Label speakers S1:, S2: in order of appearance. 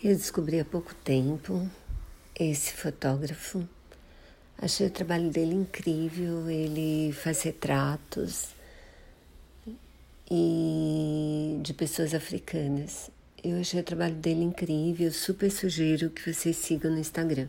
S1: Eu descobri há pouco tempo esse fotógrafo. Achei o trabalho dele incrível. Ele faz retratos e de pessoas africanas. Eu achei o trabalho dele incrível. Super sugiro que vocês sigam no Instagram.